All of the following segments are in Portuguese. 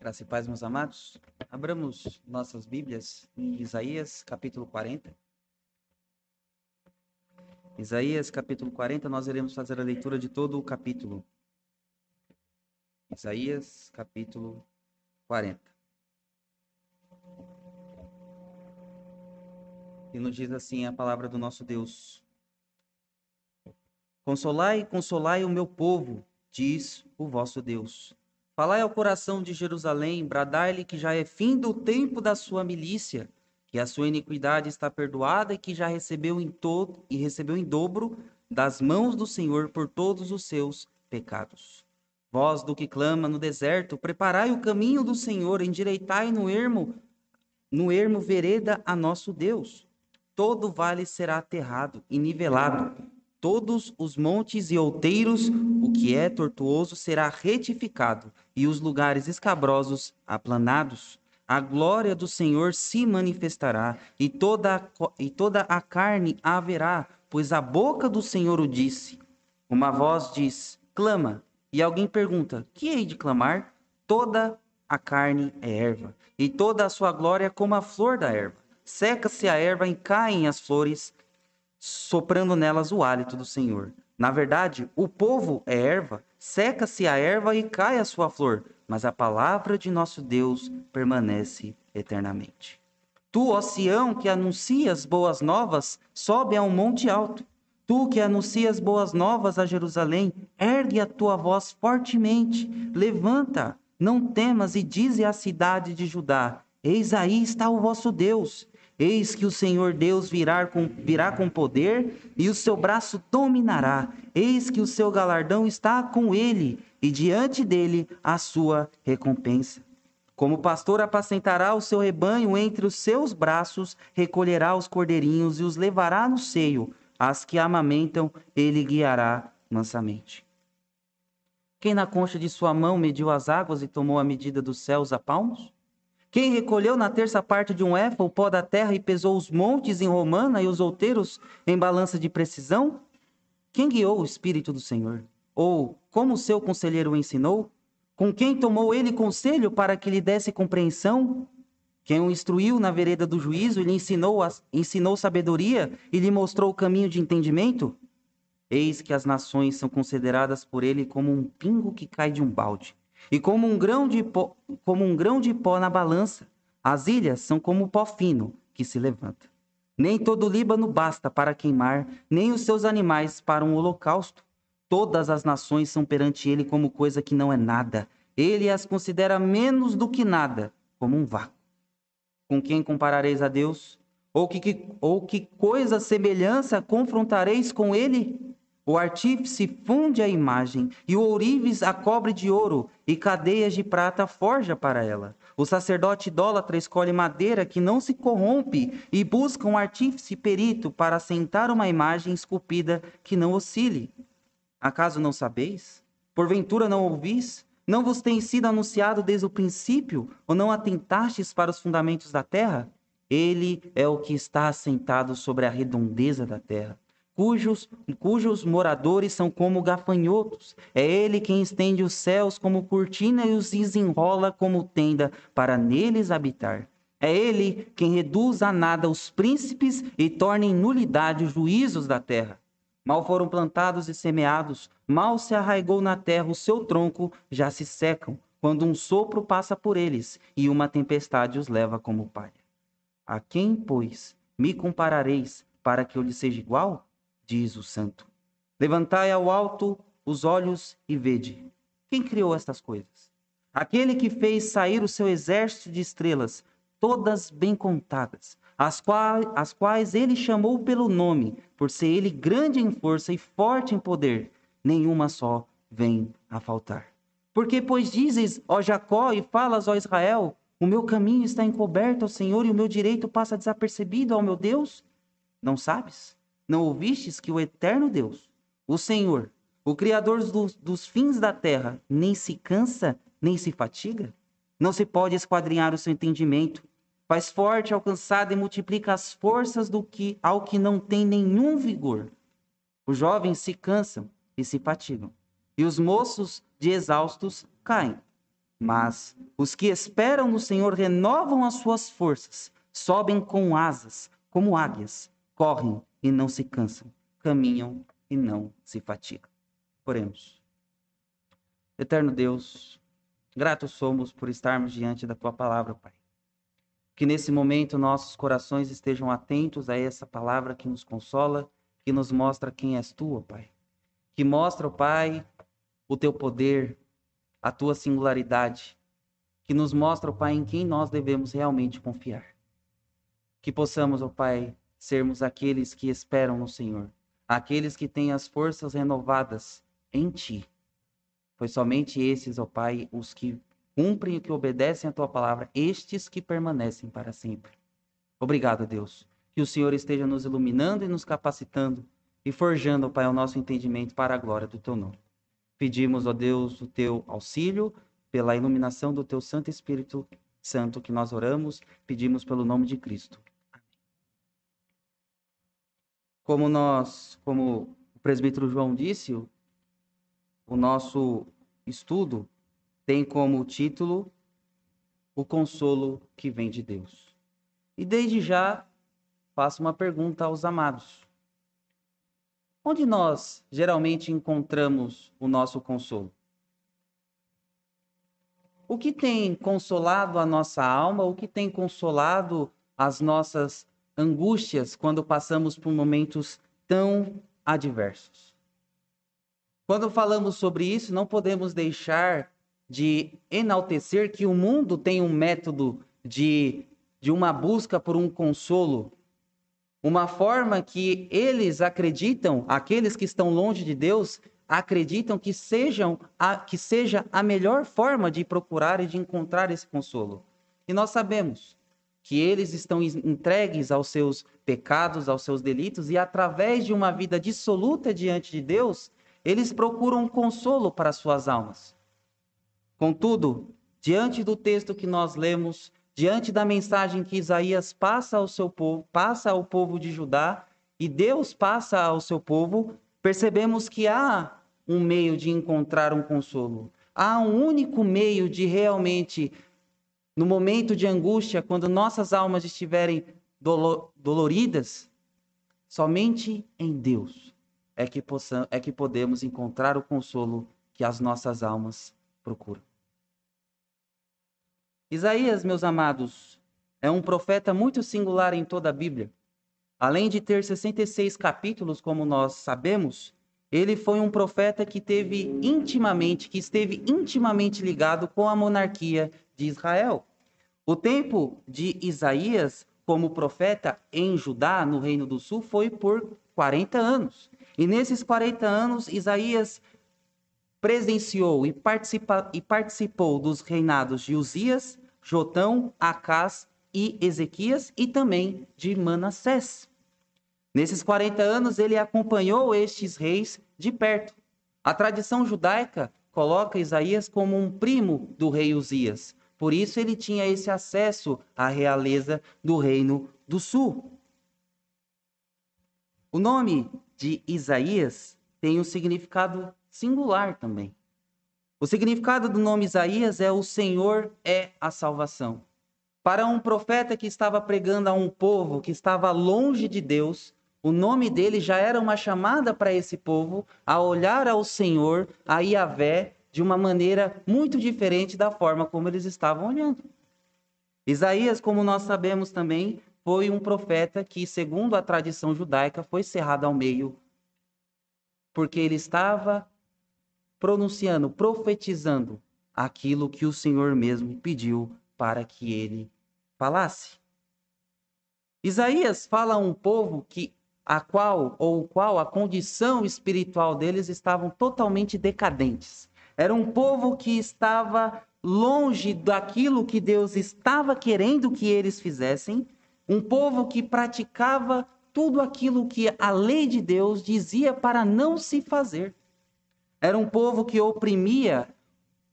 Graça e paz, meus amados. Abramos nossas Bíblias em Isaías, capítulo 40. Isaías, capítulo 40, nós iremos fazer a leitura de todo o capítulo. Isaías, capítulo 40. E nos diz assim a palavra do nosso Deus: Consolai, consolai o meu povo, diz o vosso Deus. Falai ao coração de Jerusalém, bradai-lhe que já é fim do tempo da sua milícia, que a sua iniquidade está perdoada e que já recebeu em todo e recebeu em dobro das mãos do Senhor por todos os seus pecados. Vós do que clama no deserto, preparai o caminho do Senhor, endireitai no ermo, no ermo vereda a nosso Deus. Todo vale será aterrado e nivelado, todos os montes e outeiros, o que é tortuoso será retificado, e os lugares escabrosos aplanados. A glória do Senhor se manifestará, e toda, a, e toda a carne haverá, pois a boca do Senhor o disse. Uma voz diz: clama, e alguém pergunta: que hei de clamar? Toda a carne é erva, e toda a sua glória como a flor da erva. Seca-se a erva e caem as flores, soprando nelas o hálito do Senhor. Na verdade, o povo é erva, seca-se a erva e cai a sua flor, mas a palavra de nosso Deus permanece eternamente. Tu, ó Sião, que anuncias boas novas, sobe a um monte alto. Tu que anuncias boas novas a Jerusalém, ergue a tua voz fortemente, levanta, não temas e dize à cidade de Judá: Eis aí está o vosso Deus, Eis que o Senhor Deus virá com, virá com poder e o seu braço dominará. Eis que o seu galardão está com ele e diante dele a sua recompensa. Como pastor apacentará o seu rebanho entre os seus braços, recolherá os cordeirinhos e os levará no seio. As que amamentam, ele guiará mansamente. Quem na concha de sua mão mediu as águas e tomou a medida dos céus a palmos? Quem recolheu na terça parte de um éfa o pó da terra e pesou os montes em romana e os outeiros em balança de precisão? Quem guiou o Espírito do Senhor? Ou como seu conselheiro o ensinou? Com quem tomou ele conselho para que lhe desse compreensão? Quem o instruiu na vereda do juízo e lhe ensinou, ensinou sabedoria e lhe mostrou o caminho de entendimento? Eis que as nações são consideradas por ele como um pingo que cai de um balde e como um grão de pó, como um grão de pó na balança, as ilhas são como pó fino que se levanta. Nem todo o Líbano basta para queimar, nem os seus animais para um holocausto. Todas as nações são perante ele como coisa que não é nada. Ele as considera menos do que nada, como um vácuo. Com quem comparareis a Deus? Ou que, ou que coisa semelhança confrontareis com ele? O artífice funde a imagem, e o ourives a cobre de ouro, e cadeias de prata forja para ela. O sacerdote idólatra escolhe madeira que não se corrompe, e busca um artífice perito para assentar uma imagem esculpida que não oscile. Acaso não sabeis? Porventura não ouvis? Não vos tem sido anunciado desde o princípio, ou não atentastes para os fundamentos da terra? Ele é o que está assentado sobre a redondeza da terra cujos, cujos moradores são como gafanhotos. É ele quem estende os céus como cortina e os desenrola como tenda para neles habitar. É ele quem reduz a nada os príncipes e torna em nulidade os juízos da terra. Mal foram plantados e semeados, mal se arraigou na terra o seu tronco, já se secam, quando um sopro passa por eles e uma tempestade os leva como palha. A quem, pois, me comparareis para que eu lhe seja igual? Diz o santo. Levantai ao alto os olhos e vede. Quem criou estas coisas? Aquele que fez sair o seu exército de estrelas, todas bem contadas, as quais, as quais ele chamou pelo nome, por ser ele grande em força e forte em poder, nenhuma só vem a faltar. Porque, pois dizes, ó Jacó, e falas, ó Israel, o meu caminho está encoberto ao Senhor e o meu direito passa desapercebido ao meu Deus? Não sabes? Não ouvistes que o eterno Deus, o Senhor, o Criador dos, dos fins da terra, nem se cansa, nem se fatiga? Não se pode esquadrinhar o seu entendimento. Faz forte, alcançado e multiplica as forças do que ao que não tem nenhum vigor. Os jovens se cansam e se fatigam, e os moços de exaustos caem. Mas os que esperam no Senhor renovam as suas forças, sobem com asas, como águias, correm e não se cansam, caminham e não se fatigam. Oremos. Eterno Deus, gratos somos por estarmos diante da tua palavra, Pai. Que nesse momento nossos corações estejam atentos a essa palavra que nos consola, que nos mostra quem és tu, Pai. Que mostra, Pai, o teu poder, a tua singularidade, que nos mostra, Pai, em quem nós devemos realmente confiar. Que possamos, ó Pai, sermos aqueles que esperam no Senhor, aqueles que têm as forças renovadas em Ti. Pois somente esses, ó Pai, os que cumprem e que obedecem a Tua palavra, estes que permanecem para sempre. Obrigado, Deus. Que o Senhor esteja nos iluminando e nos capacitando e forjando, ó Pai, o nosso entendimento para a glória do Teu nome. Pedimos, ó Deus, o Teu auxílio pela iluminação do Teu Santo Espírito Santo que nós oramos, pedimos pelo nome de Cristo. Como nós, como o presbítero João disse, o nosso estudo tem como título O consolo que vem de Deus. E desde já faço uma pergunta aos amados. Onde nós geralmente encontramos o nosso consolo? O que tem consolado a nossa alma, o que tem consolado as nossas angústias quando passamos por momentos tão adversos. Quando falamos sobre isso, não podemos deixar de enaltecer que o mundo tem um método de, de uma busca por um consolo, uma forma que eles acreditam, aqueles que estão longe de Deus, acreditam que, sejam a, que seja a melhor forma de procurar e de encontrar esse consolo. E nós sabemos que eles estão entregues aos seus pecados, aos seus delitos, e através de uma vida dissoluta diante de Deus, eles procuram consolo para suas almas. Contudo, diante do texto que nós lemos, diante da mensagem que Isaías passa ao seu povo, passa ao povo de Judá, e Deus passa ao seu povo, percebemos que há um meio de encontrar um consolo. Há um único meio de realmente no momento de angústia, quando nossas almas estiverem doloridas, somente em Deus é que, possam, é que podemos encontrar o consolo que as nossas almas procuram. Isaías, meus amados, é um profeta muito singular em toda a Bíblia. Além de ter 66 capítulos, como nós sabemos, ele foi um profeta que teve intimamente, que esteve intimamente ligado com a monarquia de Israel. O tempo de Isaías como profeta em Judá, no Reino do Sul, foi por 40 anos. E nesses 40 anos, Isaías presenciou e, participa, e participou dos reinados de Uzias, Jotão, Acás e Ezequias e também de Manassés. Nesses 40 anos, ele acompanhou estes reis de perto. A tradição judaica coloca Isaías como um primo do rei Uzias, por isso ele tinha esse acesso à realeza do reino do sul. O nome de Isaías tem um significado singular também. O significado do nome Isaías é o Senhor é a salvação. Para um profeta que estava pregando a um povo que estava longe de Deus, o nome dele já era uma chamada para esse povo a olhar ao Senhor, a Yahvé, de uma maneira muito diferente da forma como eles estavam olhando. Isaías, como nós sabemos também, foi um profeta que, segundo a tradição judaica, foi cerrado ao meio, porque ele estava pronunciando, profetizando aquilo que o Senhor mesmo pediu para que ele falasse. Isaías fala a um povo que a qual ou qual a condição espiritual deles estavam totalmente decadentes. Era um povo que estava longe daquilo que Deus estava querendo que eles fizessem, um povo que praticava tudo aquilo que a lei de Deus dizia para não se fazer. Era um povo que oprimia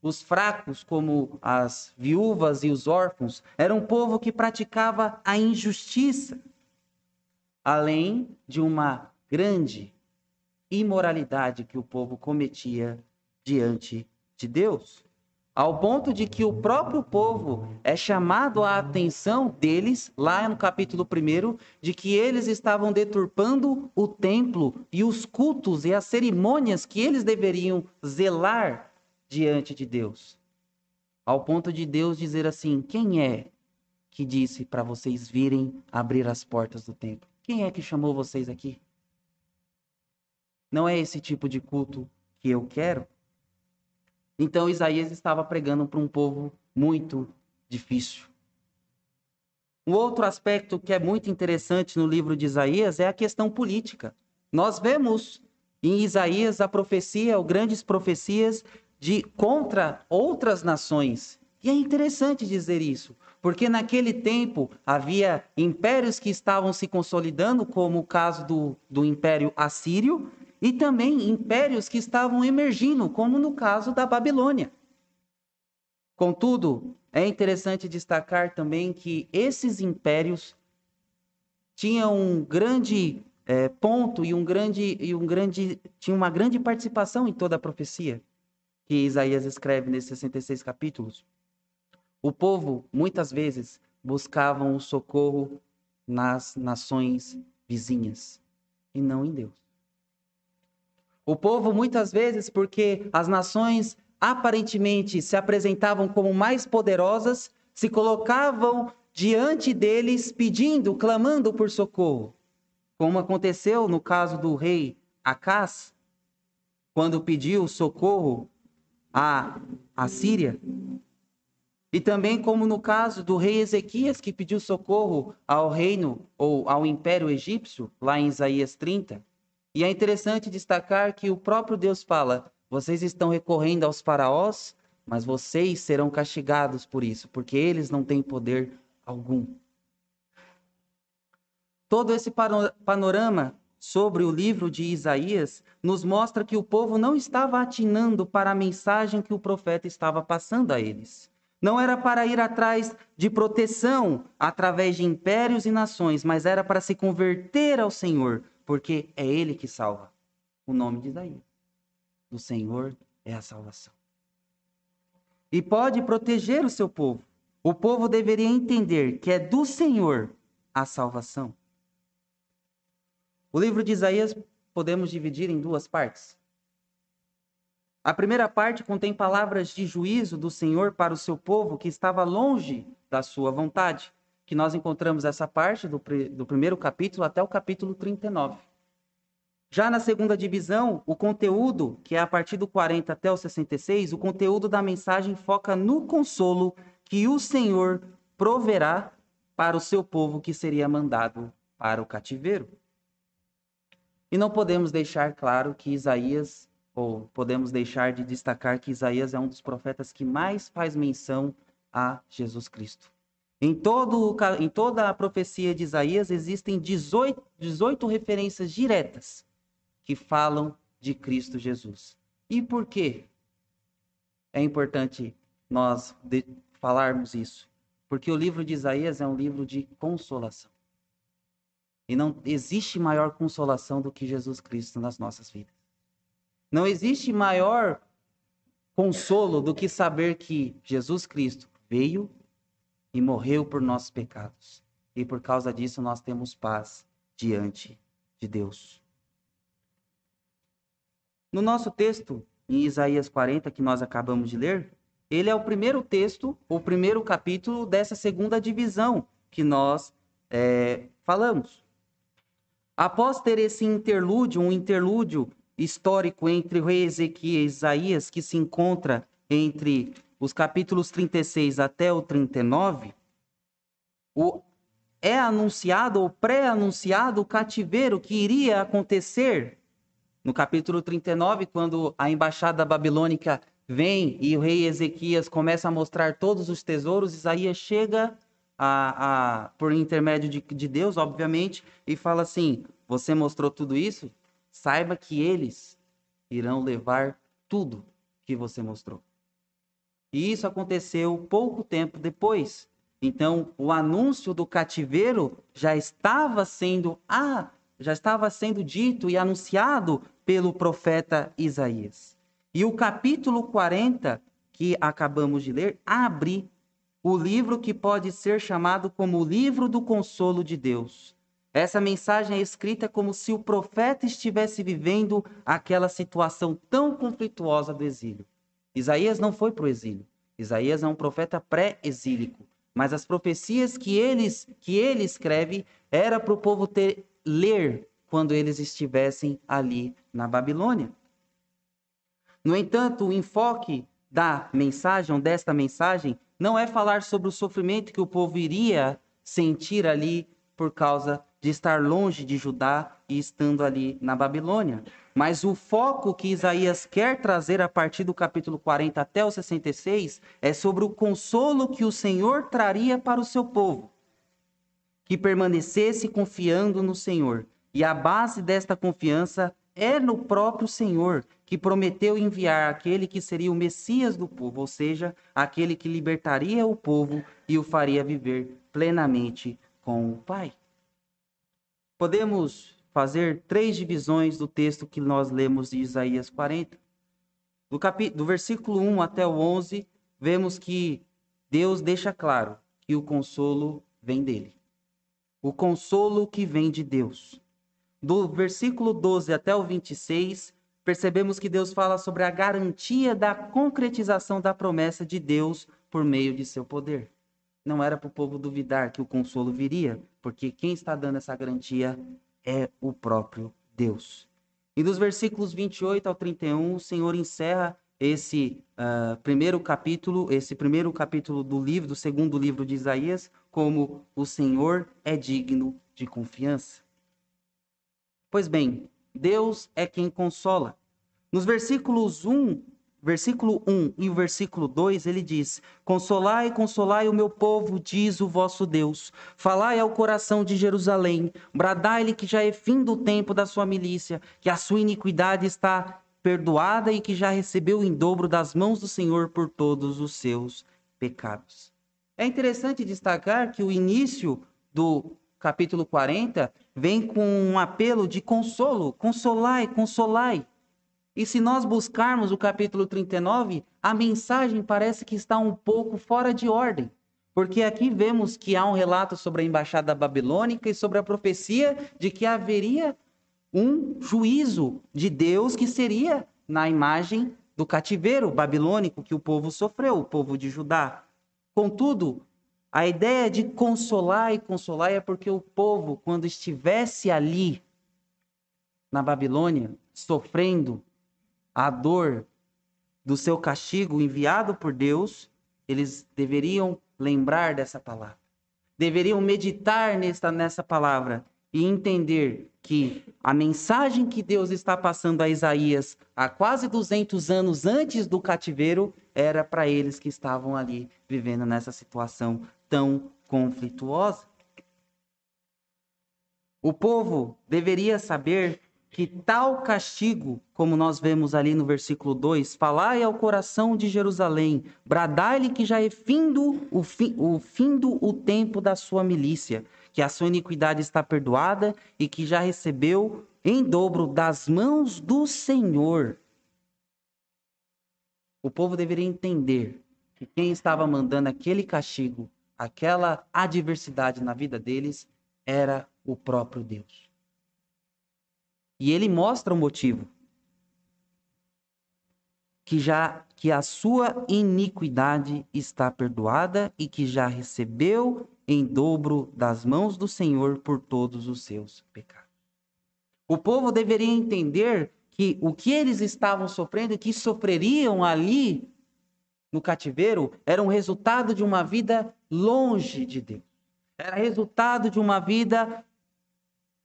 os fracos, como as viúvas e os órfãos. Era um povo que praticava a injustiça, além de uma grande imoralidade que o povo cometia diante de Deus. ao ponto de que o próprio povo é chamado a atenção deles, lá no capítulo 1, de que eles estavam deturpando o templo e os cultos e as cerimônias que eles deveriam zelar diante de Deus. Ao ponto de Deus dizer assim: Quem é que disse para vocês virem abrir as portas do templo? Quem é que chamou vocês aqui? Não é esse tipo de culto que eu quero? Então Isaías estava pregando para um povo muito difícil. Um outro aspecto que é muito interessante no livro de Isaías é a questão política. Nós vemos em Isaías a profecia, ou grandes profecias de contra outras nações. E é interessante dizer isso, porque naquele tempo havia impérios que estavam se consolidando, como o caso do, do Império Assírio, e também impérios que estavam emergindo, como no caso da Babilônia. Contudo, é interessante destacar também que esses impérios tinham um grande é, ponto e um grande e um grande tinha uma grande participação em toda a profecia que Isaías escreve nesses 66 capítulos. O povo muitas vezes buscavam o socorro nas nações vizinhas e não em Deus. O povo, muitas vezes, porque as nações aparentemente se apresentavam como mais poderosas, se colocavam diante deles pedindo, clamando por socorro. Como aconteceu no caso do rei Acás, quando pediu socorro à, à Síria. E também como no caso do rei Ezequias, que pediu socorro ao reino ou ao império egípcio, lá em Isaías 30. E é interessante destacar que o próprio Deus fala: vocês estão recorrendo aos faraós, mas vocês serão castigados por isso, porque eles não têm poder algum. Todo esse panorama sobre o livro de Isaías nos mostra que o povo não estava atinando para a mensagem que o profeta estava passando a eles. Não era para ir atrás de proteção através de impérios e nações, mas era para se converter ao Senhor, porque é Ele que salva. O nome de Isaías. Do Senhor é a salvação. E pode proteger o seu povo. O povo deveria entender que é do Senhor a salvação. O livro de Isaías podemos dividir em duas partes. A primeira parte contém palavras de juízo do Senhor para o seu povo que estava longe da sua vontade que nós encontramos essa parte do, do primeiro capítulo até o capítulo 39. Já na segunda divisão, o conteúdo, que é a partir do 40 até o 66, o conteúdo da mensagem foca no consolo que o Senhor proverá para o seu povo que seria mandado para o cativeiro. E não podemos deixar claro que Isaías, ou podemos deixar de destacar que Isaías é um dos profetas que mais faz menção a Jesus Cristo. Em, todo, em toda a profecia de Isaías existem 18, 18 referências diretas que falam de Cristo Jesus. E por que é importante nós falarmos isso? Porque o livro de Isaías é um livro de consolação. E não existe maior consolação do que Jesus Cristo nas nossas vidas. Não existe maior consolo do que saber que Jesus Cristo veio e morreu por nossos pecados. E por causa disso nós temos paz diante de Deus. No nosso texto, em Isaías 40, que nós acabamos de ler, ele é o primeiro texto, o primeiro capítulo dessa segunda divisão que nós é, falamos. Após ter esse interlúdio, um interlúdio histórico entre o rei Ezequias e Isaías, que se encontra entre os capítulos 36 até o 39, o, é anunciado ou pré-anunciado o cativeiro que iria acontecer no capítulo 39, quando a embaixada babilônica vem e o rei Ezequias começa a mostrar todos os tesouros, Isaías chega a, a, por intermédio de, de Deus, obviamente, e fala assim: Você mostrou tudo isso? Saiba que eles irão levar tudo que você mostrou. E isso aconteceu pouco tempo depois. Então, o anúncio do cativeiro já estava sendo ah, já estava sendo dito e anunciado pelo profeta Isaías. E o capítulo 40, que acabamos de ler abre o livro que pode ser chamado como o livro do consolo de Deus. Essa mensagem é escrita como se o profeta estivesse vivendo aquela situação tão conflituosa do exílio. Isaías não foi para o exílio. Isaías é um profeta pré-exílico. Mas as profecias que, eles, que ele escreve era para o povo ter, ler quando eles estivessem ali na Babilônia. No entanto, o enfoque da mensagem, desta mensagem, não é falar sobre o sofrimento que o povo iria sentir ali por causa de estar longe de Judá e estando ali na Babilônia. Mas o foco que Isaías quer trazer a partir do capítulo 40 até o 66 é sobre o consolo que o Senhor traria para o seu povo, que permanecesse confiando no Senhor. E a base desta confiança é no próprio Senhor, que prometeu enviar aquele que seria o Messias do povo, ou seja, aquele que libertaria o povo e o faria viver plenamente com o Pai. Podemos fazer três divisões do texto que nós lemos de Isaías 40. Do, cap... do versículo 1 até o 11, vemos que Deus deixa claro que o consolo vem dele. O consolo que vem de Deus. Do versículo 12 até o 26, percebemos que Deus fala sobre a garantia da concretização da promessa de Deus por meio de seu poder não era para o povo duvidar que o consolo viria, porque quem está dando essa garantia é o próprio Deus. E dos versículos 28 ao 31, o Senhor encerra esse uh, primeiro capítulo, esse primeiro capítulo do livro, do segundo livro de Isaías, como o Senhor é digno de confiança. Pois bem, Deus é quem consola. Nos versículos 1 versículo 1 e o versículo 2, ele diz: Consolai, consolai o meu povo, diz o vosso Deus. Falai ao coração de Jerusalém, bradai-lhe que já é fim do tempo da sua milícia, que a sua iniquidade está perdoada e que já recebeu em dobro das mãos do Senhor por todos os seus pecados. É interessante destacar que o início do capítulo 40 vem com um apelo de consolo: consolai, consolai. E se nós buscarmos o capítulo 39, a mensagem parece que está um pouco fora de ordem. Porque aqui vemos que há um relato sobre a embaixada babilônica e sobre a profecia de que haveria um juízo de Deus que seria na imagem do cativeiro babilônico que o povo sofreu, o povo de Judá. Contudo, a ideia de consolar e consolar é porque o povo, quando estivesse ali na Babilônia, sofrendo, a dor do seu castigo enviado por Deus, eles deveriam lembrar dessa palavra. Deveriam meditar nessa, nessa palavra e entender que a mensagem que Deus está passando a Isaías há quase 200 anos antes do cativeiro era para eles que estavam ali vivendo nessa situação tão conflituosa. O povo deveria saber que tal castigo, como nós vemos ali no versículo 2, falai ao coração de Jerusalém, bradai-lhe que já é findo o, fi, o findo o tempo da sua milícia, que a sua iniquidade está perdoada e que já recebeu em dobro das mãos do Senhor. O povo deveria entender que quem estava mandando aquele castigo, aquela adversidade na vida deles, era o próprio Deus. E ele mostra o motivo. Que já que a sua iniquidade está perdoada e que já recebeu em dobro das mãos do Senhor por todos os seus pecados. O povo deveria entender que o que eles estavam sofrendo e que sofreriam ali no cativeiro era um resultado de uma vida longe de Deus. Era resultado de uma vida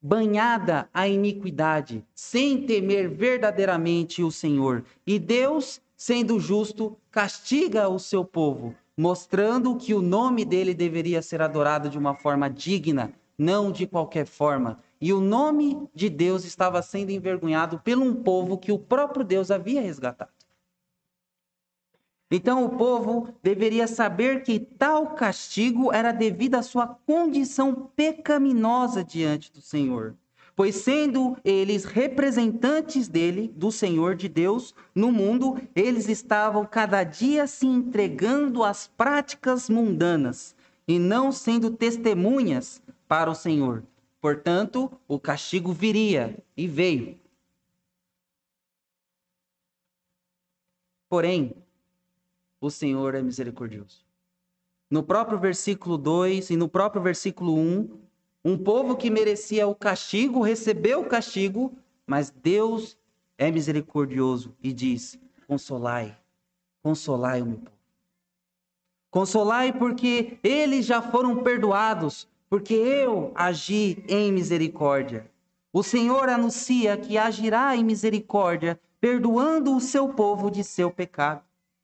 banhada a iniquidade, sem temer verdadeiramente o Senhor. E Deus, sendo justo, castiga o seu povo, mostrando que o nome dele deveria ser adorado de uma forma digna, não de qualquer forma. E o nome de Deus estava sendo envergonhado pelo um povo que o próprio Deus havia resgatado. Então o povo deveria saber que tal castigo era devido à sua condição pecaminosa diante do Senhor. pois sendo eles representantes dele, do Senhor de Deus, no mundo, eles estavam cada dia se entregando às práticas mundanas e não sendo testemunhas para o Senhor. Portanto, o castigo viria e veio. Porém, o Senhor é misericordioso. No próprio versículo 2 e no próprio versículo 1, um povo que merecia o castigo recebeu o castigo, mas Deus é misericordioso e diz: Consolai, consolai o meu povo. Consolai porque eles já foram perdoados, porque eu agi em misericórdia. O Senhor anuncia que agirá em misericórdia, perdoando o seu povo de seu pecado,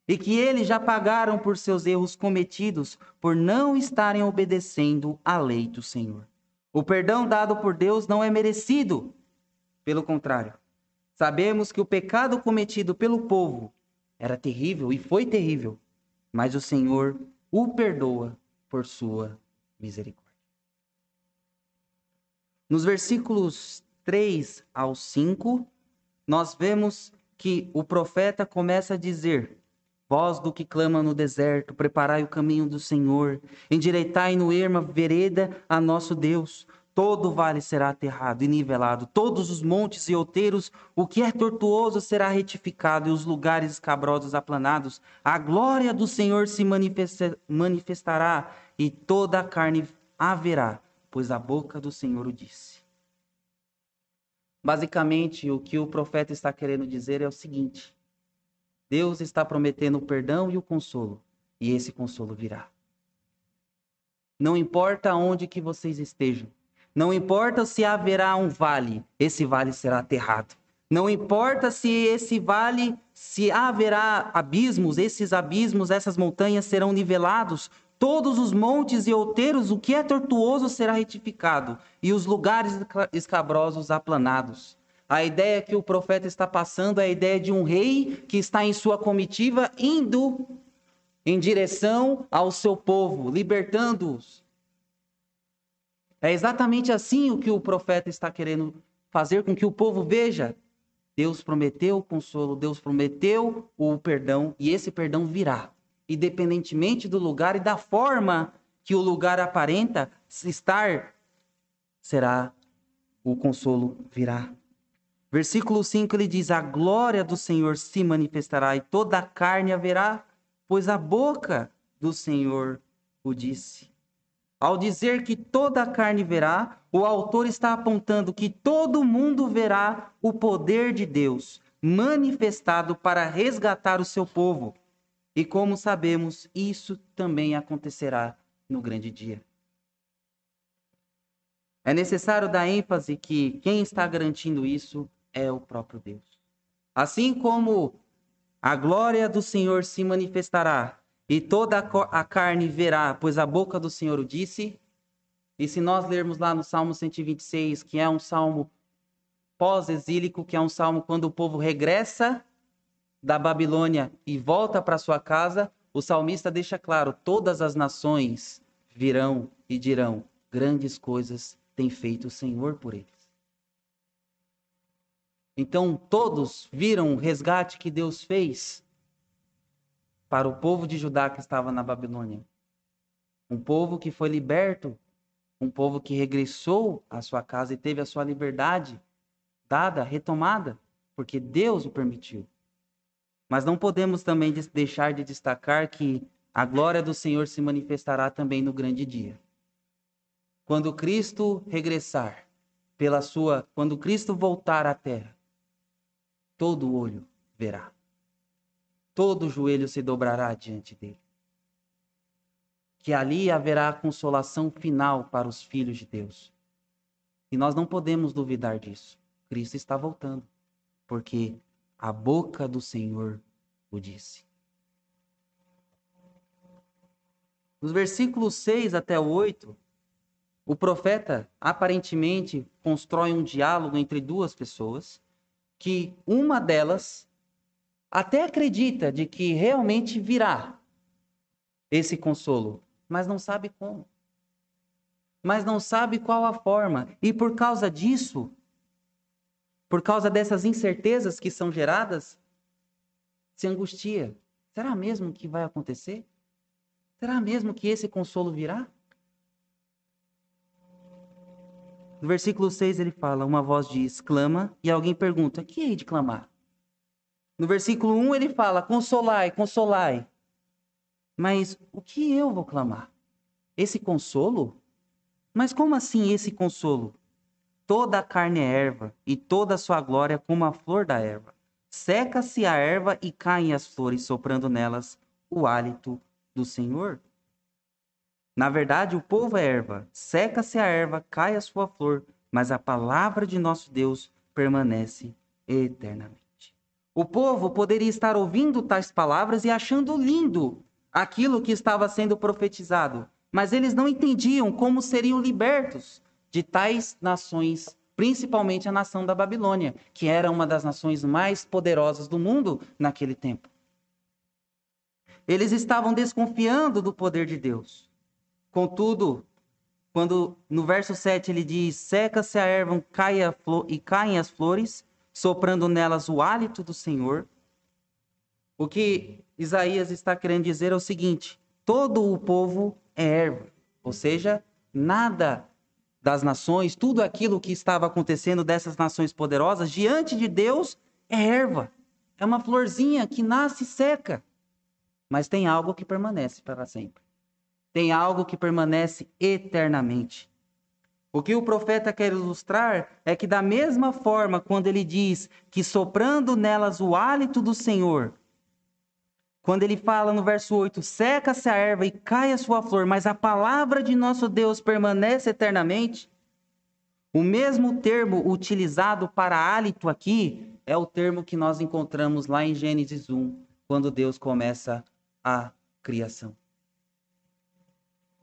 e que eles já pagaram por seus erros cometidos por não estarem obedecendo à lei do Senhor. O perdão dado por Deus não é merecido. Pelo contrário, sabemos que o pecado cometido pelo povo era terrível e foi terrível, mas o Senhor o perdoa por sua misericórdia. Nos versículos 3 ao 5, nós vemos que o profeta começa a dizer: Voz do que clama no deserto, preparai o caminho do Senhor, endireitai no erma vereda a nosso Deus. Todo vale será aterrado e nivelado, todos os montes e outeiros, o que é tortuoso será retificado, e os lugares escabrosos aplanados. A glória do Senhor se manifestará, e toda a carne haverá, pois a boca do Senhor o disse. Basicamente, o que o profeta está querendo dizer é o seguinte: Deus está prometendo o perdão e o consolo, e esse consolo virá. Não importa onde que vocês estejam, não importa se haverá um vale, esse vale será aterrado. Não importa se esse vale, se haverá abismos, esses abismos, essas montanhas serão nivelados, todos os montes e outeiros, o que é tortuoso será retificado, e os lugares escabrosos aplanados. A ideia que o profeta está passando é a ideia de um rei que está em sua comitiva indo em direção ao seu povo, libertando-os. É exatamente assim o que o profeta está querendo fazer com que o povo veja. Deus prometeu o consolo, Deus prometeu o perdão e esse perdão virá, independentemente do lugar e da forma que o lugar aparenta estar, será o consolo virá. Versículo 5 ele diz: A glória do Senhor se manifestará e toda a carne haverá, pois a boca do Senhor o disse. Ao dizer que toda a carne verá, o autor está apontando que todo mundo verá o poder de Deus manifestado para resgatar o seu povo. E como sabemos, isso também acontecerá no grande dia. É necessário dar ênfase que quem está garantindo isso é o próprio Deus. Assim como a glória do Senhor se manifestará e toda a carne verá, pois a boca do Senhor o disse. E se nós lermos lá no Salmo 126, que é um salmo pós-exílico, que é um salmo quando o povo regressa da Babilônia e volta para sua casa, o salmista deixa claro: todas as nações virão e dirão: grandes coisas tem feito o Senhor por eles. Então todos viram o resgate que Deus fez para o povo de Judá que estava na Babilônia. Um povo que foi liberto, um povo que regressou à sua casa e teve a sua liberdade dada, retomada, porque Deus o permitiu. Mas não podemos também deixar de destacar que a glória do Senhor se manifestará também no grande dia. Quando Cristo regressar pela sua, quando Cristo voltar à terra, todo olho verá. Todo joelho se dobrará diante dele. Que ali haverá consolação final para os filhos de Deus. E nós não podemos duvidar disso. Cristo está voltando, porque a boca do Senhor o disse. Nos versículos 6 até 8, o profeta aparentemente constrói um diálogo entre duas pessoas que uma delas até acredita de que realmente virá esse consolo, mas não sabe como. Mas não sabe qual a forma, e por causa disso, por causa dessas incertezas que são geradas, se angustia. Será mesmo que vai acontecer? Será mesmo que esse consolo virá? No versículo 6 ele fala: Uma voz diz, clama, e alguém pergunta: Que hei de clamar? No versículo 1 ele fala: Consolai, consolai. Mas o que eu vou clamar? Esse consolo? Mas como assim esse consolo? Toda a carne é erva, e toda a sua glória como a flor da erva. Seca-se a erva e caem as flores, soprando nelas o hálito do Senhor. Na verdade, o povo é erva. Seca-se a erva, cai a sua flor, mas a palavra de nosso Deus permanece eternamente. O povo poderia estar ouvindo tais palavras e achando lindo aquilo que estava sendo profetizado, mas eles não entendiam como seriam libertos de tais nações, principalmente a nação da Babilônia, que era uma das nações mais poderosas do mundo naquele tempo. Eles estavam desconfiando do poder de Deus. Contudo, quando no verso 7 ele diz: Seca-se a erva cai a flor, e caem as flores, soprando nelas o hálito do Senhor. O que Isaías está querendo dizer é o seguinte: todo o povo é erva, ou seja, nada das nações, tudo aquilo que estava acontecendo dessas nações poderosas, diante de Deus, é erva. É uma florzinha que nasce e seca, mas tem algo que permanece para sempre tem algo que permanece eternamente. O que o profeta quer ilustrar é que, da mesma forma, quando ele diz que soprando nelas o hálito do Senhor, quando ele fala no verso 8: seca-se a erva e cai a sua flor, mas a palavra de nosso Deus permanece eternamente. O mesmo termo utilizado para hálito aqui é o termo que nós encontramos lá em Gênesis 1, quando Deus começa a criação.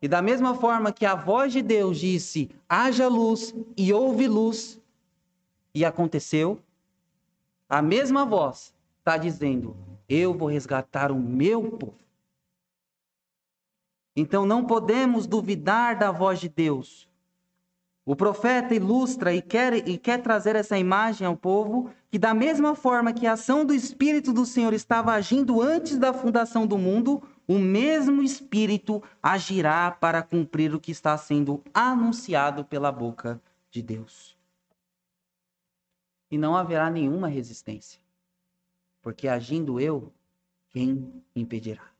E da mesma forma que a voz de Deus disse: haja luz e houve luz, e aconteceu, a mesma voz está dizendo: eu vou resgatar o meu povo. Então não podemos duvidar da voz de Deus. O profeta ilustra e quer, e quer trazer essa imagem ao povo que, da mesma forma que a ação do Espírito do Senhor estava agindo antes da fundação do mundo, o mesmo Espírito agirá para cumprir o que está sendo anunciado pela boca de Deus. E não haverá nenhuma resistência, porque agindo eu, quem impedirá?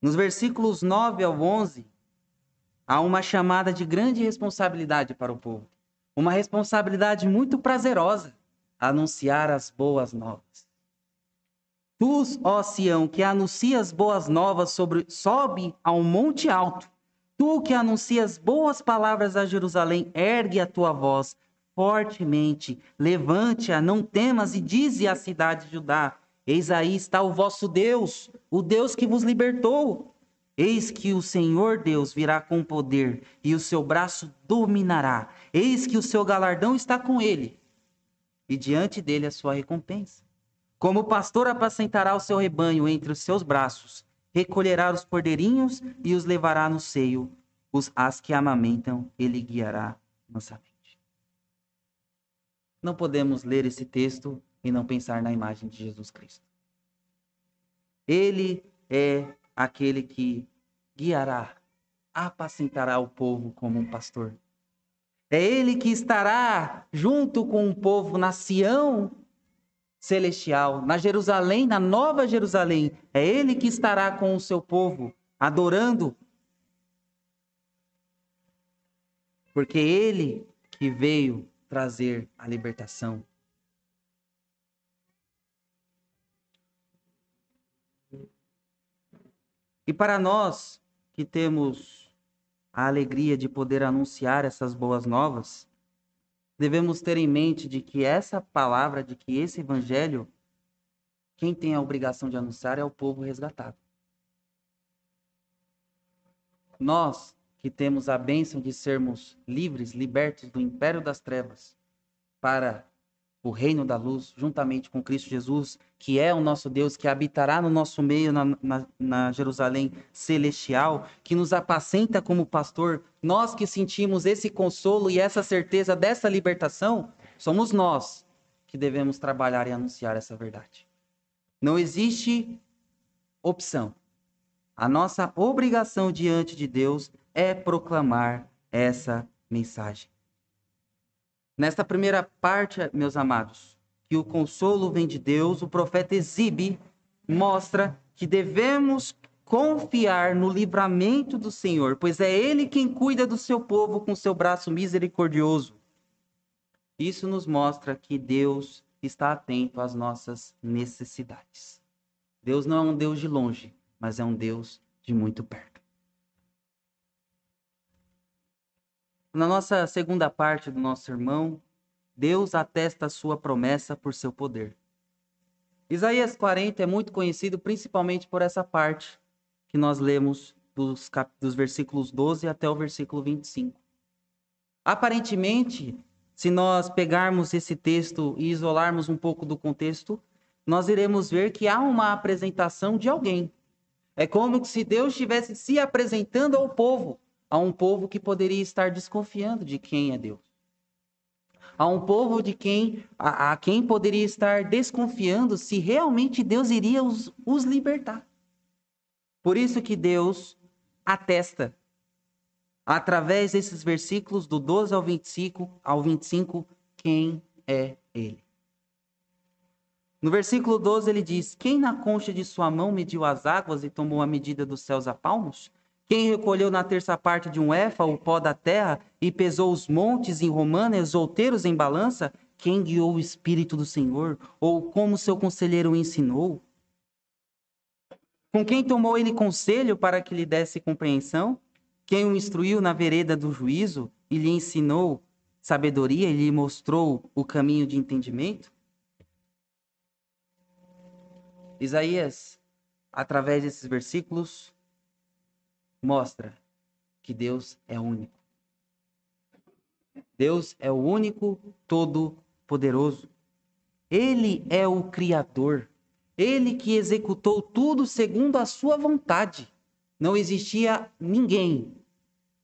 Nos versículos 9 ao 11, há uma chamada de grande responsabilidade para o povo. Uma responsabilidade muito prazerosa anunciar as boas novas. Tu, ó Sião, que anuncias boas novas sobre sobe a um monte alto. Tu que anuncias boas palavras a Jerusalém, ergue a tua voz fortemente, levante-a, não temas e dize à cidade de Judá: Eis aí está o vosso Deus, o Deus que vos libertou. Eis que o Senhor Deus virá com poder e o seu braço dominará. Eis que o seu galardão está com ele e diante dele a sua recompensa. Como o pastor apacentará o seu rebanho entre os seus braços, recolherá os cordeirinhos e os levará no seio, os as que amamentam, ele guiará mansamente. Não podemos ler esse texto e não pensar na imagem de Jesus Cristo. Ele é aquele que guiará, apacentará o povo como um pastor. É ele que estará junto com o povo na Sião celestial, na Jerusalém, na nova Jerusalém. É ele que estará com o seu povo, adorando. Porque ele que veio trazer a libertação. E para nós que temos a alegria de poder anunciar essas boas novas, devemos ter em mente de que essa palavra, de que esse evangelho, quem tem a obrigação de anunciar é o povo resgatado. Nós que temos a bênção de sermos livres, libertos do império das trevas, para o reino da luz, juntamente com Cristo Jesus, que é o nosso Deus, que habitará no nosso meio na, na, na, Jerusalém celestial, que nos apacenta como pastor, nós que sentimos esse consolo e essa certeza dessa libertação, Somos nós que devemos trabalhar e anunciar essa verdade. Não existe opção. A nossa obrigação diante de Deus é proclamar essa mensagem. Nesta primeira parte, meus amados, que o consolo vem de Deus, o profeta exibe, mostra que devemos confiar no livramento do Senhor, pois é Ele quem cuida do seu povo com seu braço misericordioso. Isso nos mostra que Deus está atento às nossas necessidades. Deus não é um Deus de longe, mas é um Deus de muito perto. Na nossa segunda parte do nosso sermão, Deus atesta a sua promessa por seu poder. Isaías 40 é muito conhecido principalmente por essa parte que nós lemos dos, cap... dos versículos 12 até o versículo 25. Aparentemente, se nós pegarmos esse texto e isolarmos um pouco do contexto, nós iremos ver que há uma apresentação de alguém. É como se Deus estivesse se apresentando ao povo a um povo que poderia estar desconfiando de quem é Deus. A um povo de quem a, a quem poderia estar desconfiando se realmente Deus iria os, os libertar. Por isso que Deus atesta através desses versículos do 12 ao 25, ao 25 quem é ele. No versículo 12 ele diz: Quem na concha de sua mão mediu as águas e tomou a medida dos céus a palmos? Quem recolheu na terça parte de um éfa o pó da terra e pesou os montes em romana e os outeiros em balança? Quem guiou o Espírito do Senhor? Ou como seu conselheiro o ensinou? Com quem tomou ele conselho para que lhe desse compreensão? Quem o instruiu na vereda do juízo e lhe ensinou sabedoria e lhe mostrou o caminho de entendimento? Isaías, através desses versículos, mostra que Deus é único. Deus é o único todo-poderoso. Ele é o Criador. Ele que executou tudo segundo a sua vontade. Não existia ninguém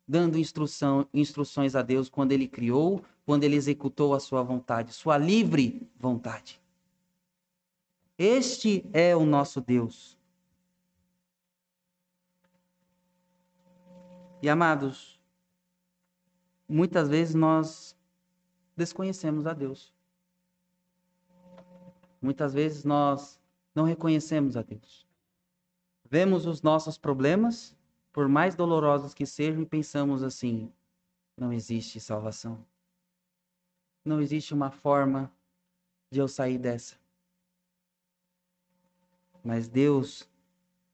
dando instrução, instruções a Deus quando ele criou, quando ele executou a sua vontade, sua livre vontade. Este é o nosso Deus. E amados, muitas vezes nós desconhecemos a Deus. Muitas vezes nós não reconhecemos a Deus. Vemos os nossos problemas, por mais dolorosos que sejam, e pensamos assim: não existe salvação. Não existe uma forma de eu sair dessa. Mas Deus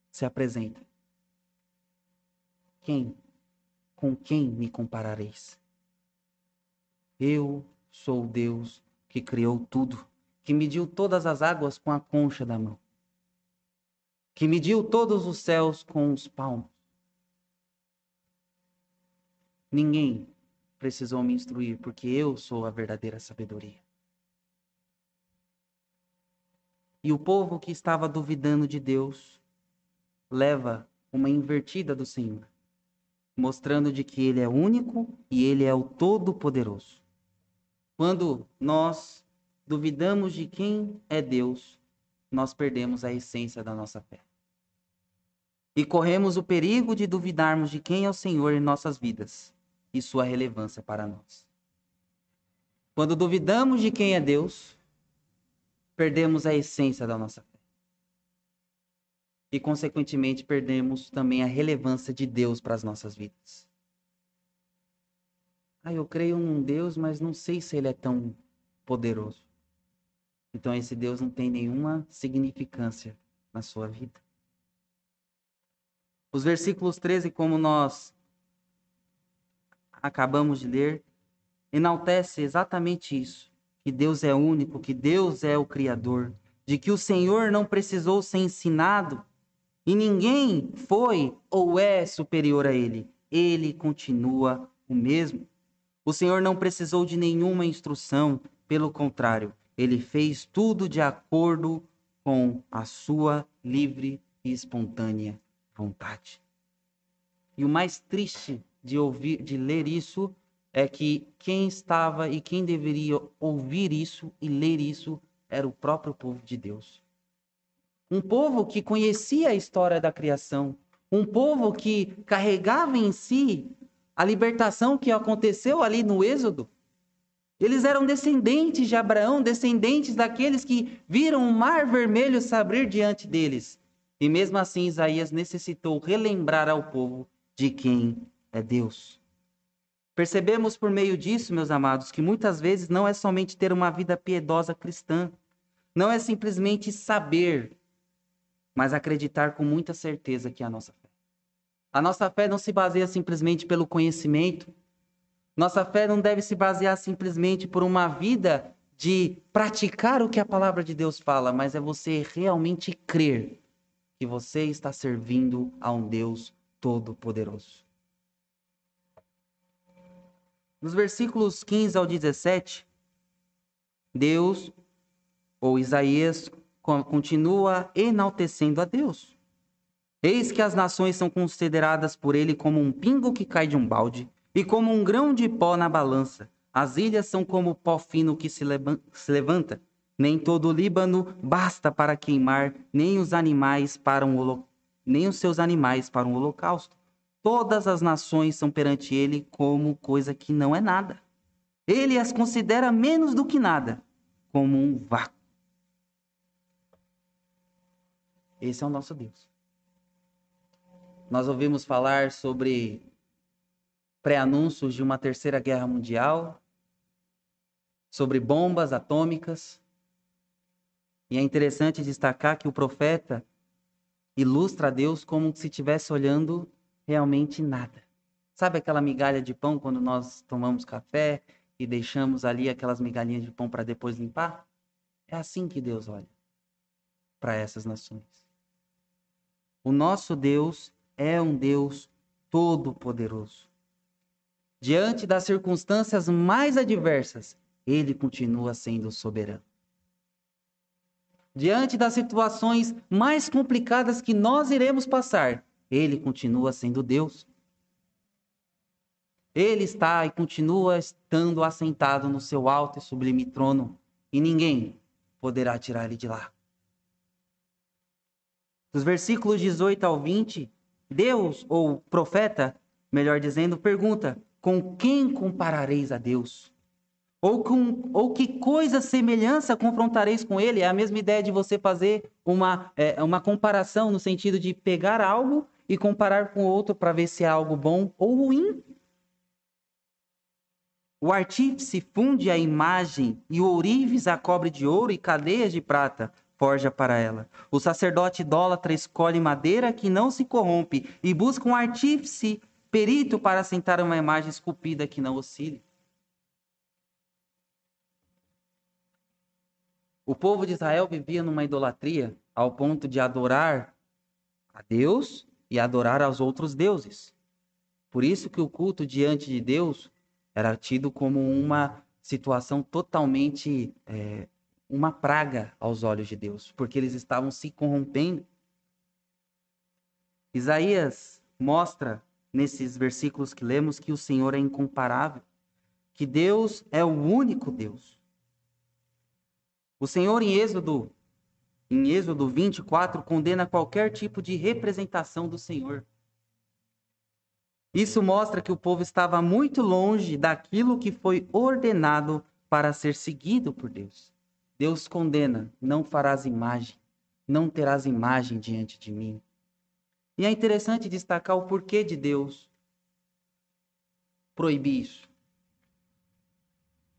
se apresenta. Quem com quem me comparareis? Eu sou Deus que criou tudo, que mediu todas as águas com a concha da mão, que mediu todos os céus com os palmos. Ninguém precisou me instruir, porque eu sou a verdadeira sabedoria. E o povo que estava duvidando de Deus leva uma invertida do Senhor mostrando de que ele é único e ele é o todo-poderoso. Quando nós duvidamos de quem é Deus, nós perdemos a essência da nossa fé. E corremos o perigo de duvidarmos de quem é o Senhor em nossas vidas e sua relevância para nós. Quando duvidamos de quem é Deus, perdemos a essência da nossa fé e, consequentemente, perdemos também a relevância de Deus para as nossas vidas. Ah, eu creio num Deus, mas não sei se ele é tão poderoso. Então, esse Deus não tem nenhuma significância na sua vida. Os versículos 13, como nós acabamos de ler, enaltece exatamente isso: que Deus é único, que Deus é o Criador, de que o Senhor não precisou ser ensinado e ninguém foi ou é superior a ele. Ele continua o mesmo. O Senhor não precisou de nenhuma instrução, pelo contrário, ele fez tudo de acordo com a sua livre e espontânea vontade. E o mais triste de ouvir, de ler isso, é que quem estava e quem deveria ouvir isso e ler isso era o próprio povo de Deus. Um povo que conhecia a história da criação, um povo que carregava em si a libertação que aconteceu ali no Êxodo. Eles eram descendentes de Abraão, descendentes daqueles que viram o mar vermelho se abrir diante deles. E mesmo assim, Isaías necessitou relembrar ao povo de quem é Deus. Percebemos por meio disso, meus amados, que muitas vezes não é somente ter uma vida piedosa cristã, não é simplesmente saber, mas acreditar com muita certeza que é a nossa fé. A nossa fé não se baseia simplesmente pelo conhecimento. Nossa fé não deve se basear simplesmente por uma vida de praticar o que a palavra de Deus fala, mas é você realmente crer que você está servindo a um Deus todo-poderoso. Nos versículos 15 ao 17, Deus, ou Isaías, continua enaltecendo a Deus. Eis que as nações são consideradas por ele como um pingo que cai de um balde e como um grão de pó na balança. As ilhas são como pó fino que se levanta. Nem todo o Líbano basta para queimar, nem os animais para um holo... nem os seus animais para um holocausto. Todas as nações são perante ele como coisa que não é nada. Ele as considera menos do que nada, como um vácuo. Esse é o nosso Deus. Nós ouvimos falar sobre pré-anúncios de uma terceira guerra mundial, sobre bombas atômicas. E é interessante destacar que o profeta ilustra a Deus como se estivesse olhando realmente nada. Sabe aquela migalha de pão quando nós tomamos café e deixamos ali aquelas migalhinhas de pão para depois limpar? É assim que Deus olha para essas nações. O nosso Deus é um Deus todo-poderoso. Diante das circunstâncias mais adversas, ele continua sendo soberano. Diante das situações mais complicadas que nós iremos passar, ele continua sendo Deus. Ele está e continua estando assentado no seu alto e sublime trono, e ninguém poderá tirar ele de lá. Dos versículos 18 ao 20, Deus, ou profeta, melhor dizendo, pergunta: Com quem comparareis a Deus? Ou, com, ou que coisa semelhança confrontareis com ele? É a mesma ideia de você fazer uma, é, uma comparação no sentido de pegar algo e comparar com outro para ver se é algo bom ou ruim. O artífice funde a imagem e o ourives a cobre de ouro e cadeias de prata forja para ela. O sacerdote idólatra escolhe madeira que não se corrompe e busca um artífice perito para assentar uma imagem esculpida que não oscile. O povo de Israel vivia numa idolatria ao ponto de adorar a Deus e adorar aos outros deuses. Por isso que o culto diante de Deus era tido como uma situação totalmente é, uma praga aos olhos de Deus, porque eles estavam se corrompendo. Isaías mostra nesses versículos que lemos que o Senhor é incomparável, que Deus é o único Deus. O Senhor em Êxodo em Êxodo 24 condena qualquer tipo de representação do Senhor. Isso mostra que o povo estava muito longe daquilo que foi ordenado para ser seguido por Deus. Deus condena: não farás imagem, não terás imagem diante de mim. E é interessante destacar o porquê de Deus proibir isso.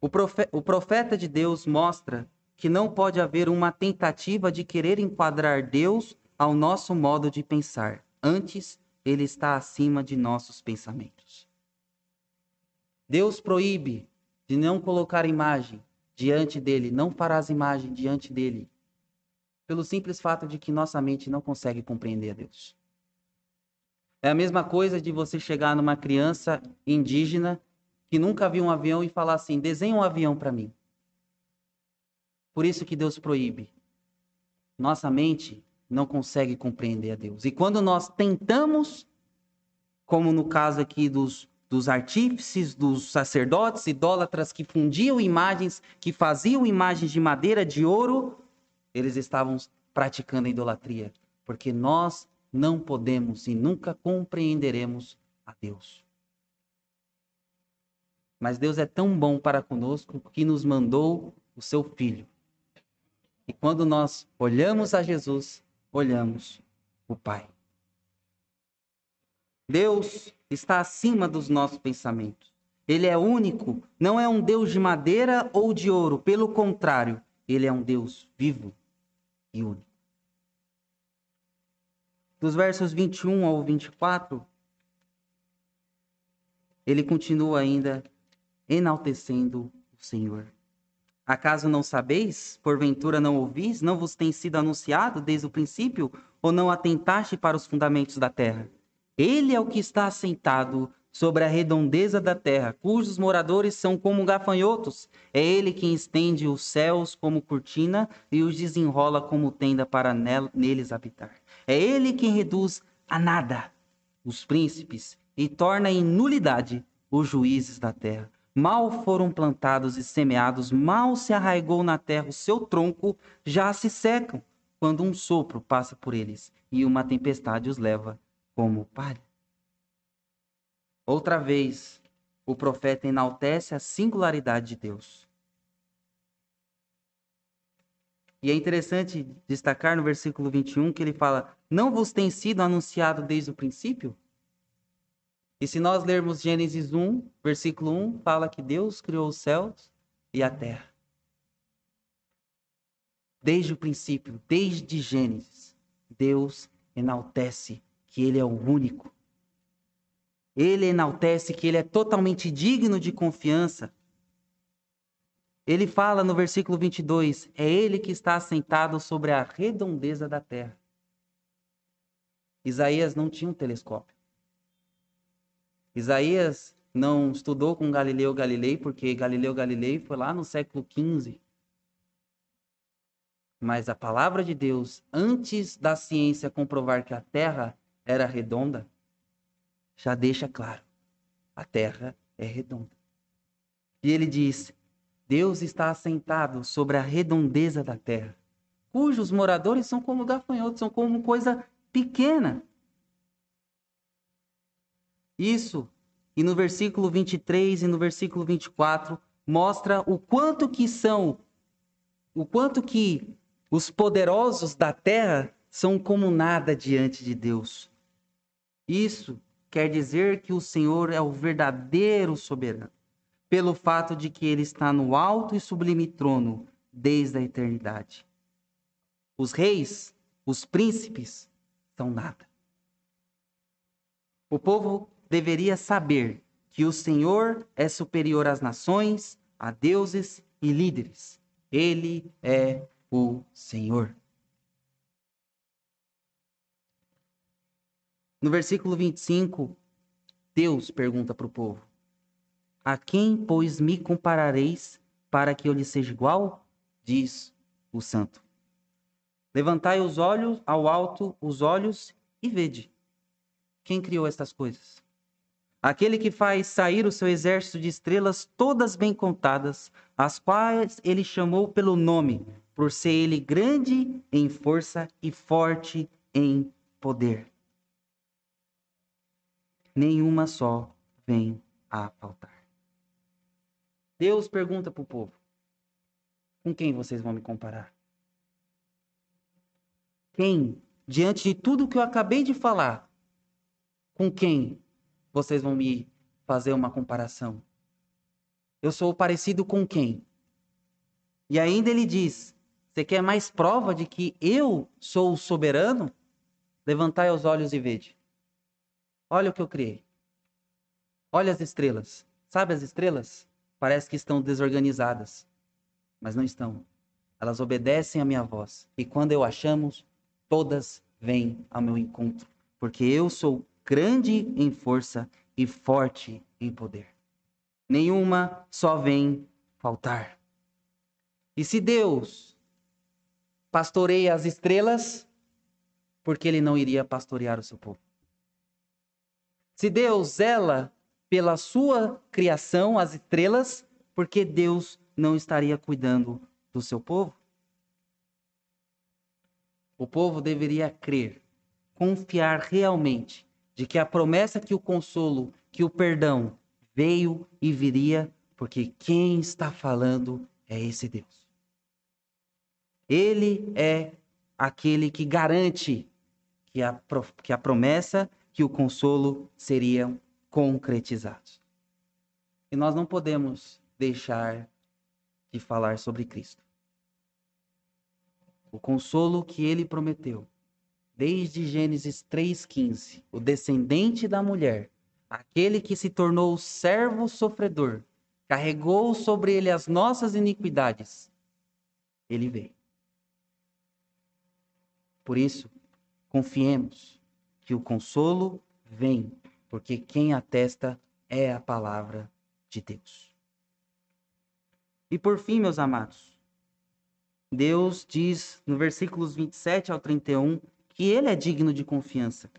O profeta de Deus mostra que não pode haver uma tentativa de querer enquadrar Deus ao nosso modo de pensar. Antes, ele está acima de nossos pensamentos. Deus proíbe de não colocar imagem, diante dele, não farás imagem diante dele, pelo simples fato de que nossa mente não consegue compreender a Deus. É a mesma coisa de você chegar numa criança indígena que nunca viu um avião e falar assim: desenha um avião para mim. Por isso que Deus proíbe. Nossa mente não consegue compreender a Deus. E quando nós tentamos, como no caso aqui dos dos artífices, dos sacerdotes idólatras que fundiam imagens, que faziam imagens de madeira, de ouro, eles estavam praticando a idolatria, porque nós não podemos e nunca compreenderemos a Deus. Mas Deus é tão bom para conosco que nos mandou o seu Filho. E quando nós olhamos a Jesus, olhamos o Pai. Deus está acima dos nossos pensamentos. Ele é único, não é um Deus de madeira ou de ouro, pelo contrário, ele é um Deus vivo e único. Dos versos 21 ao 24, ele continua ainda enaltecendo o Senhor. Acaso não sabeis? Porventura não ouvis? Não vos tem sido anunciado desde o princípio? Ou não atentaste para os fundamentos da terra? Ele é o que está assentado sobre a redondeza da terra, cujos moradores são como gafanhotos. É ele quem estende os céus como cortina e os desenrola como tenda para neles habitar. É ele quem reduz a nada os príncipes e torna em nulidade os juízes da terra. Mal foram plantados e semeados, mal se arraigou na terra o seu tronco, já se secam, quando um sopro passa por eles e uma tempestade os leva como palha. Outra vez, o profeta enaltece a singularidade de Deus. E é interessante destacar no versículo 21 que ele fala: Não vos tem sido anunciado desde o princípio? E se nós lermos Gênesis 1, versículo 1, fala que Deus criou os céus e a terra. Desde o princípio, desde Gênesis, Deus enaltece que Ele é o único. Ele enaltece que Ele é totalmente digno de confiança. Ele fala no versículo 22, é Ele que está assentado sobre a redondeza da terra. Isaías não tinha um telescópio. Isaías não estudou com Galileu Galilei, porque Galileu Galilei foi lá no século XV. Mas a palavra de Deus, antes da ciência comprovar que a Terra era redonda, já deixa claro: a Terra é redonda. E ele diz: Deus está assentado sobre a redondeza da terra, cujos moradores são como gafanhotos, são como coisa pequena. Isso, e no versículo 23 e no versículo 24, mostra o quanto que são, o quanto que os poderosos da terra são como nada diante de Deus. Isso quer dizer que o Senhor é o verdadeiro soberano, pelo fato de que ele está no alto e sublime trono desde a eternidade. Os reis, os príncipes, são nada. O povo deveria saber que o Senhor é superior às nações, a deuses e líderes. Ele é o Senhor. No versículo 25, Deus pergunta para o povo: A quem, pois, me comparareis para que eu lhe seja igual? Diz o santo. Levantai os olhos ao alto, os olhos e vede. Quem criou estas coisas? aquele que faz sair o seu exército de estrelas todas bem contadas, as quais ele chamou pelo nome, por ser ele grande em força e forte em poder. Nenhuma só vem a faltar. Deus pergunta para o povo: com quem vocês vão me comparar? Quem, diante de tudo que eu acabei de falar, com quem vocês vão me fazer uma comparação. Eu sou parecido com quem? E ainda ele diz: Você quer mais prova de que eu sou o soberano? Levantai os olhos e vede. Olha o que eu criei. Olha as estrelas. Sabe as estrelas? Parece que estão desorganizadas, mas não estão. Elas obedecem à minha voz. E quando eu a chamo, todas vêm ao meu encontro, porque eu sou grande em força e forte em poder. Nenhuma só vem faltar. E se Deus pastoreia as estrelas, porque ele não iria pastorear o seu povo? Se Deus zela pela sua criação, as estrelas, porque Deus não estaria cuidando do seu povo? O povo deveria crer, confiar realmente de que a promessa que o consolo, que o perdão veio e viria, porque quem está falando é esse Deus. Ele é aquele que garante que a, que a promessa, que o consolo seriam concretizados. E nós não podemos deixar de falar sobre Cristo. O consolo que ele prometeu, desde Gênesis 3,15, o descendente da mulher, aquele que se tornou servo sofredor, carregou sobre ele as nossas iniquidades, ele veio. Por isso, confiemos que o consolo vem, porque quem atesta é a palavra de Deus. E por fim, meus amados, Deus diz no versículos 27 ao 31 que ele é digno de confiança.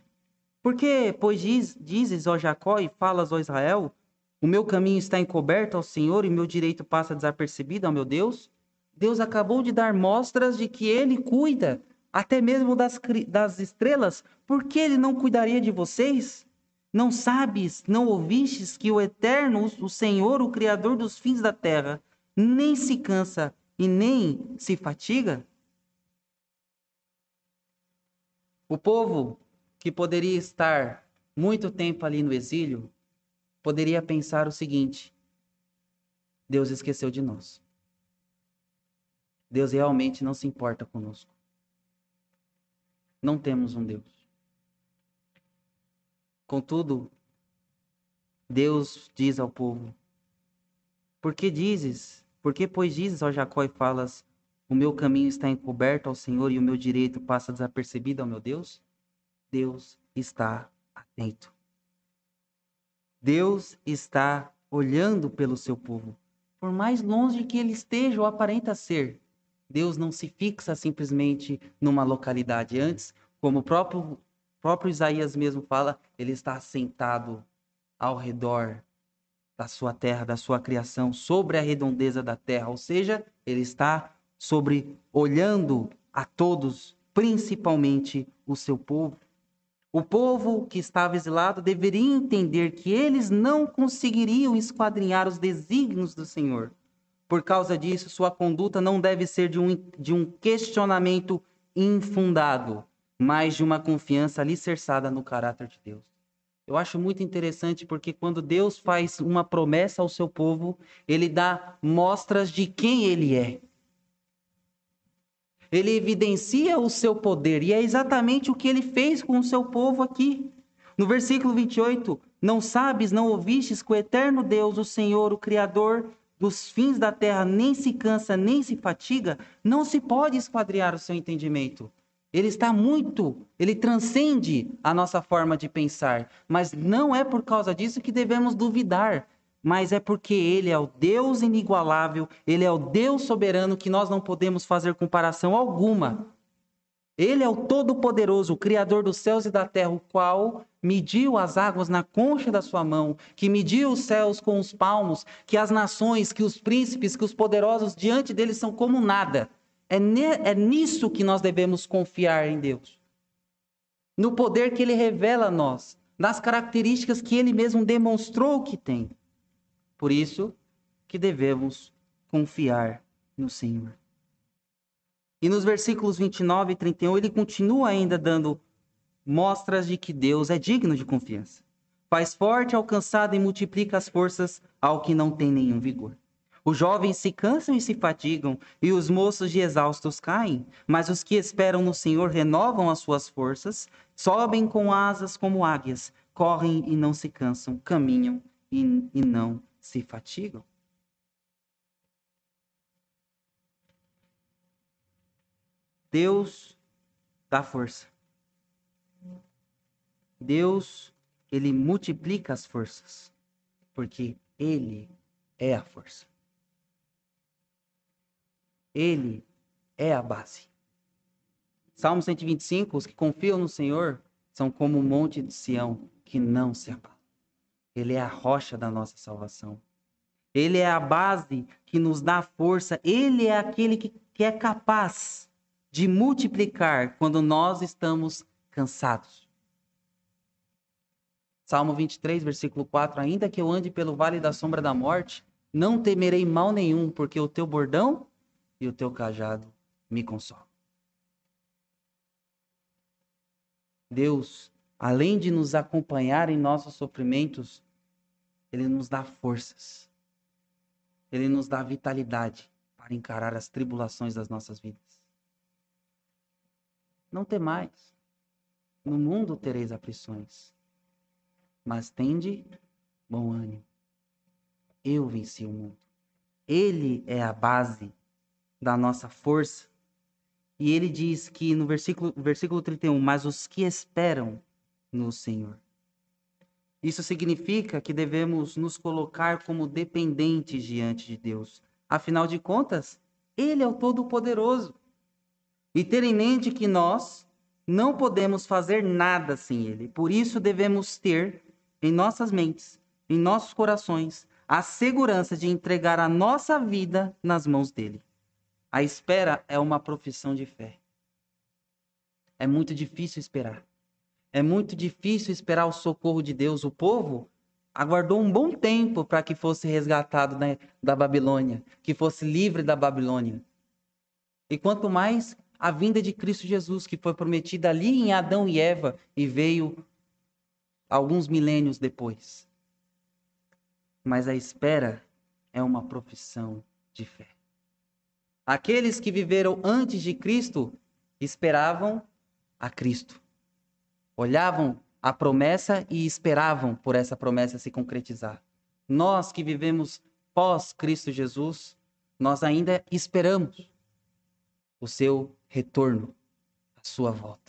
Porque, pois diz, dizes, ó Jacó, e falas, ó Israel, o meu caminho está encoberto ao Senhor e meu direito passa desapercebido ao meu Deus? Deus acabou de dar mostras de que ele cuida até mesmo das, das estrelas, por que ele não cuidaria de vocês? Não sabes, não ouvistes que o Eterno, o Senhor, o Criador dos fins da terra, nem se cansa e nem se fatiga? O povo que poderia estar muito tempo ali no exílio, poderia pensar o seguinte: Deus esqueceu de nós. Deus realmente não se importa conosco não temos um Deus. Contudo, Deus diz ao povo: Por que dizes? Por que, pois, dizes ao Jacó e falas: O meu caminho está encoberto ao Senhor e o meu direito passa desapercebido ao meu Deus? Deus está atento. Deus está olhando pelo seu povo. Por mais longe que ele esteja ou aparenta ser, Deus não se fixa simplesmente numa localidade. Antes, como o próprio, próprio Isaías mesmo fala, ele está sentado ao redor da sua terra, da sua criação, sobre a redondeza da terra. Ou seja, ele está sobre olhando a todos, principalmente o seu povo. O povo que estava exilado deveria entender que eles não conseguiriam esquadrinhar os desígnios do Senhor. Por causa disso, sua conduta não deve ser de um, de um questionamento infundado, mas de uma confiança alicerçada no caráter de Deus. Eu acho muito interessante porque quando Deus faz uma promessa ao seu povo, ele dá mostras de quem ele é. Ele evidencia o seu poder e é exatamente o que ele fez com o seu povo aqui. No versículo 28, não sabes, não ouvistes que o eterno Deus, o Senhor, o Criador dos fins da terra nem se cansa, nem se fatiga, não se pode esquadrear o seu entendimento. Ele está muito, ele transcende a nossa forma de pensar, mas não é por causa disso que devemos duvidar, mas é porque ele é o Deus inigualável, ele é o Deus soberano que nós não podemos fazer comparação alguma. Ele é o Todo-Poderoso, o Criador dos céus e da terra, o qual mediu as águas na concha da sua mão, que mediu os céus com os palmos, que as nações, que os príncipes, que os poderosos diante dele são como nada. É, é nisso que nós devemos confiar em Deus. No poder que ele revela a nós, nas características que ele mesmo demonstrou que tem. Por isso que devemos confiar no Senhor. E nos versículos 29 e 31, ele continua ainda dando mostras de que Deus é digno de confiança. Faz forte ao cansado e multiplica as forças ao que não tem nenhum vigor. Os jovens se cansam e se fatigam, e os moços de exaustos caem, mas os que esperam no Senhor renovam as suas forças, sobem com asas como águias, correm e não se cansam, caminham e, e não se fatigam. Deus dá força. Deus, ele multiplica as forças, porque ele é a força. Ele é a base. Salmo 125, os que confiam no Senhor são como o monte de Sião, que não se abala. Ele é a rocha da nossa salvação. Ele é a base que nos dá força. Ele é aquele que, que é capaz de multiplicar quando nós estamos cansados. Salmo 23, versículo 4: Ainda que eu ande pelo vale da sombra da morte, não temerei mal nenhum, porque o teu bordão e o teu cajado me consolam. Deus, além de nos acompanhar em nossos sofrimentos, Ele nos dá forças. Ele nos dá vitalidade para encarar as tribulações das nossas vidas. Não temais. No mundo tereis aflições, mas tende bom ânimo. Eu venci o mundo. Ele é a base da nossa força. E ele diz que no versículo, versículo 31, mas os que esperam no Senhor. Isso significa que devemos nos colocar como dependentes diante de Deus. Afinal de contas, Ele é o Todo-Poderoso. E ter em mente que nós não podemos fazer nada sem Ele. Por isso devemos ter em nossas mentes, em nossos corações, a segurança de entregar a nossa vida nas mãos dele. A espera é uma profissão de fé. É muito difícil esperar. É muito difícil esperar o socorro de Deus. O povo aguardou um bom tempo para que fosse resgatado né, da Babilônia, que fosse livre da Babilônia. E quanto mais a vinda de Cristo Jesus, que foi prometida ali em Adão e Eva e veio alguns milênios depois mas a espera é uma profissão de fé. Aqueles que viveram antes de Cristo esperavam a Cristo. Olhavam a promessa e esperavam por essa promessa se concretizar. Nós que vivemos pós Cristo Jesus, nós ainda esperamos o seu retorno, a sua volta.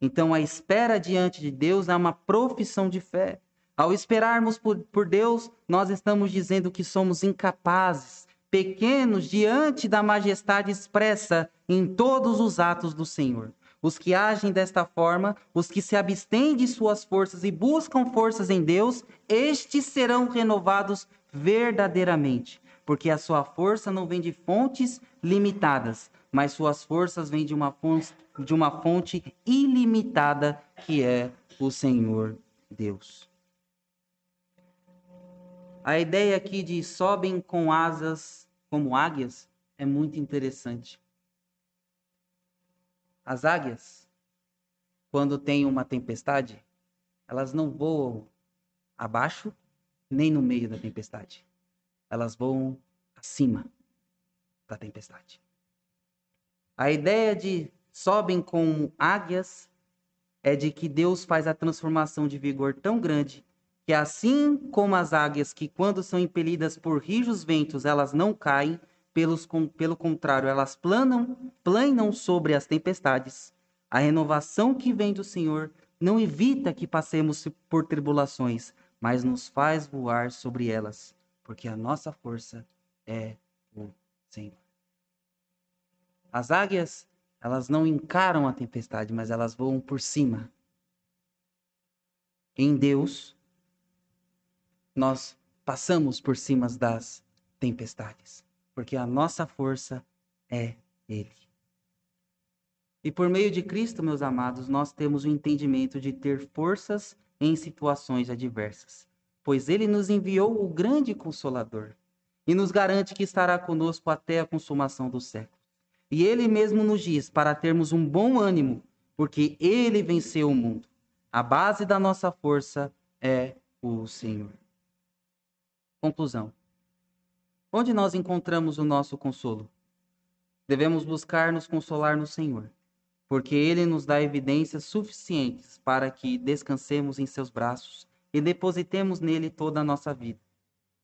Então a espera diante de Deus é uma profissão de fé. Ao esperarmos por, por Deus, nós estamos dizendo que somos incapazes, pequenos diante da majestade expressa em todos os atos do Senhor. Os que agem desta forma, os que se abstêm de suas forças e buscam forças em Deus, estes serão renovados verdadeiramente, porque a sua força não vem de fontes limitadas, mas suas forças vêm de uma fonte, de uma fonte ilimitada, que é o Senhor Deus. A ideia aqui de sobem com asas como águias é muito interessante. As águias, quando tem uma tempestade, elas não voam abaixo nem no meio da tempestade. Elas voam acima da tempestade. A ideia de sobem como águias é de que Deus faz a transformação de vigor tão grande que assim como as águias que quando são impelidas por rijos ventos, elas não caem, pelos, com, pelo contrário, elas planam, planam sobre as tempestades. A renovação que vem do Senhor não evita que passemos por tribulações, mas nos faz voar sobre elas, porque a nossa força é o Senhor. As águias, elas não encaram a tempestade, mas elas voam por cima. Em Deus, nós passamos por cima das tempestades, porque a nossa força é Ele. E por meio de Cristo, meus amados, nós temos o entendimento de ter forças em situações adversas, pois Ele nos enviou o grande Consolador e nos garante que estará conosco até a consumação do século. E Ele mesmo nos diz para termos um bom ânimo, porque Ele venceu o mundo. A base da nossa força é o Senhor. Conclusão. Onde nós encontramos o nosso consolo? Devemos buscar nos consolar no Senhor, porque Ele nos dá evidências suficientes para que descansemos em seus braços e depositemos nele toda a nossa vida.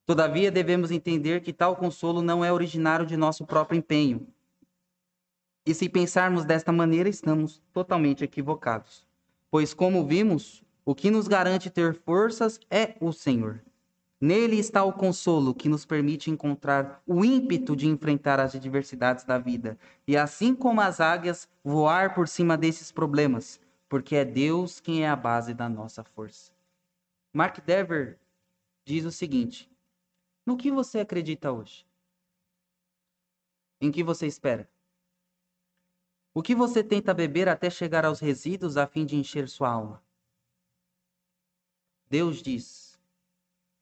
Todavia, devemos entender que tal consolo não é originário de nosso próprio empenho. E se pensarmos desta maneira, estamos totalmente equivocados. Pois, como vimos, o que nos garante ter forças é o Senhor. Nele está o consolo que nos permite encontrar o ímpeto de enfrentar as adversidades da vida e, assim como as águias, voar por cima desses problemas, porque é Deus quem é a base da nossa força. Mark Dever diz o seguinte: No que você acredita hoje? Em que você espera? O que você tenta beber até chegar aos resíduos a fim de encher sua alma? Deus diz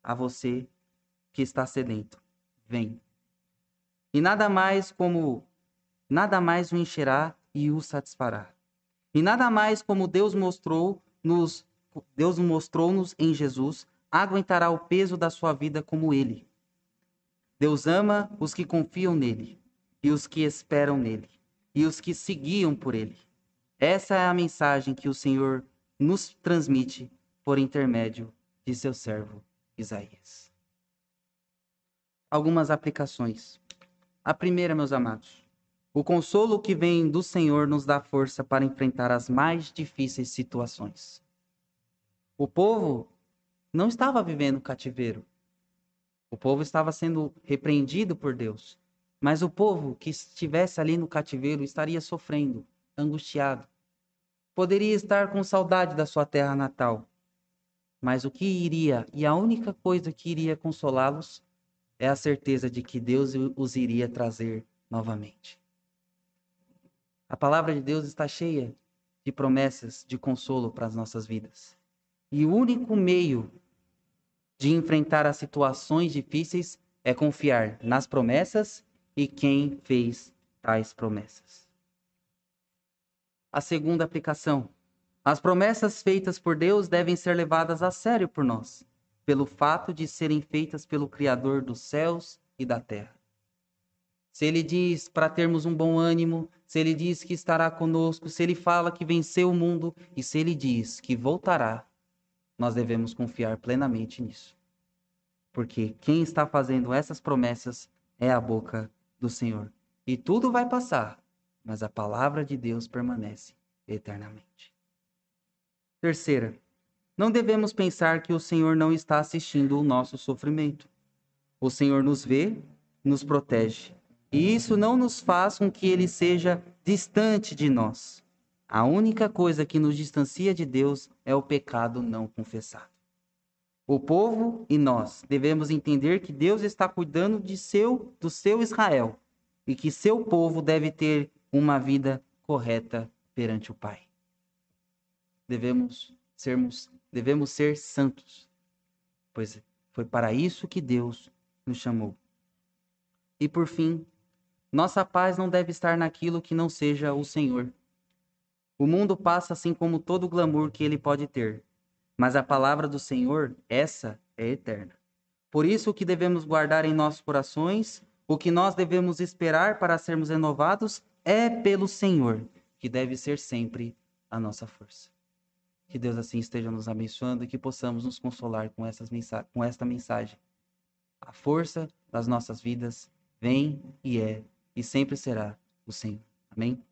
a você que está sedento: Vem. E nada mais como nada mais o encherá e o satisfará. E nada mais como Deus mostrou nos Deus mostrou-nos em Jesus, aguentará o peso da sua vida como ele. Deus ama os que confiam nele e os que esperam nele e os que seguiam por ele. Essa é a mensagem que o Senhor nos transmite por intermédio de seu servo Isaías. Algumas aplicações. A primeira, meus amados, o consolo que vem do Senhor nos dá força para enfrentar as mais difíceis situações. O povo não estava vivendo cativeiro. O povo estava sendo repreendido por Deus. Mas o povo que estivesse ali no cativeiro estaria sofrendo, angustiado. Poderia estar com saudade da sua terra natal. Mas o que iria, e a única coisa que iria consolá-los, é a certeza de que Deus os iria trazer novamente. A palavra de Deus está cheia de promessas de consolo para as nossas vidas. E o único meio de enfrentar as situações difíceis é confiar nas promessas e quem fez tais promessas. A segunda aplicação. As promessas feitas por Deus devem ser levadas a sério por nós, pelo fato de serem feitas pelo Criador dos céus e da terra. Se ele diz para termos um bom ânimo, se ele diz que estará conosco, se ele fala que venceu o mundo e se ele diz que voltará, nós devemos confiar plenamente nisso. Porque quem está fazendo essas promessas é a boca do Senhor. E tudo vai passar, mas a palavra de Deus permanece eternamente. Terceira, não devemos pensar que o Senhor não está assistindo o nosso sofrimento. O Senhor nos vê, nos protege. E isso não nos faz com que ele seja distante de nós. A única coisa que nos distancia de Deus é o pecado não confessado. O povo e nós devemos entender que Deus está cuidando de seu, do seu Israel e que seu povo deve ter uma vida correta perante o Pai. Devemos sermos, devemos ser santos, pois foi para isso que Deus nos chamou. E por fim, nossa paz não deve estar naquilo que não seja o Senhor o mundo passa assim como todo o glamour que ele pode ter, mas a palavra do Senhor, essa é eterna. Por isso, o que devemos guardar em nossos corações, o que nós devemos esperar para sermos renovados, é pelo Senhor, que deve ser sempre a nossa força. Que Deus assim esteja nos abençoando e que possamos nos consolar com, essas com esta mensagem. A força das nossas vidas vem e é e sempre será o Senhor. Amém?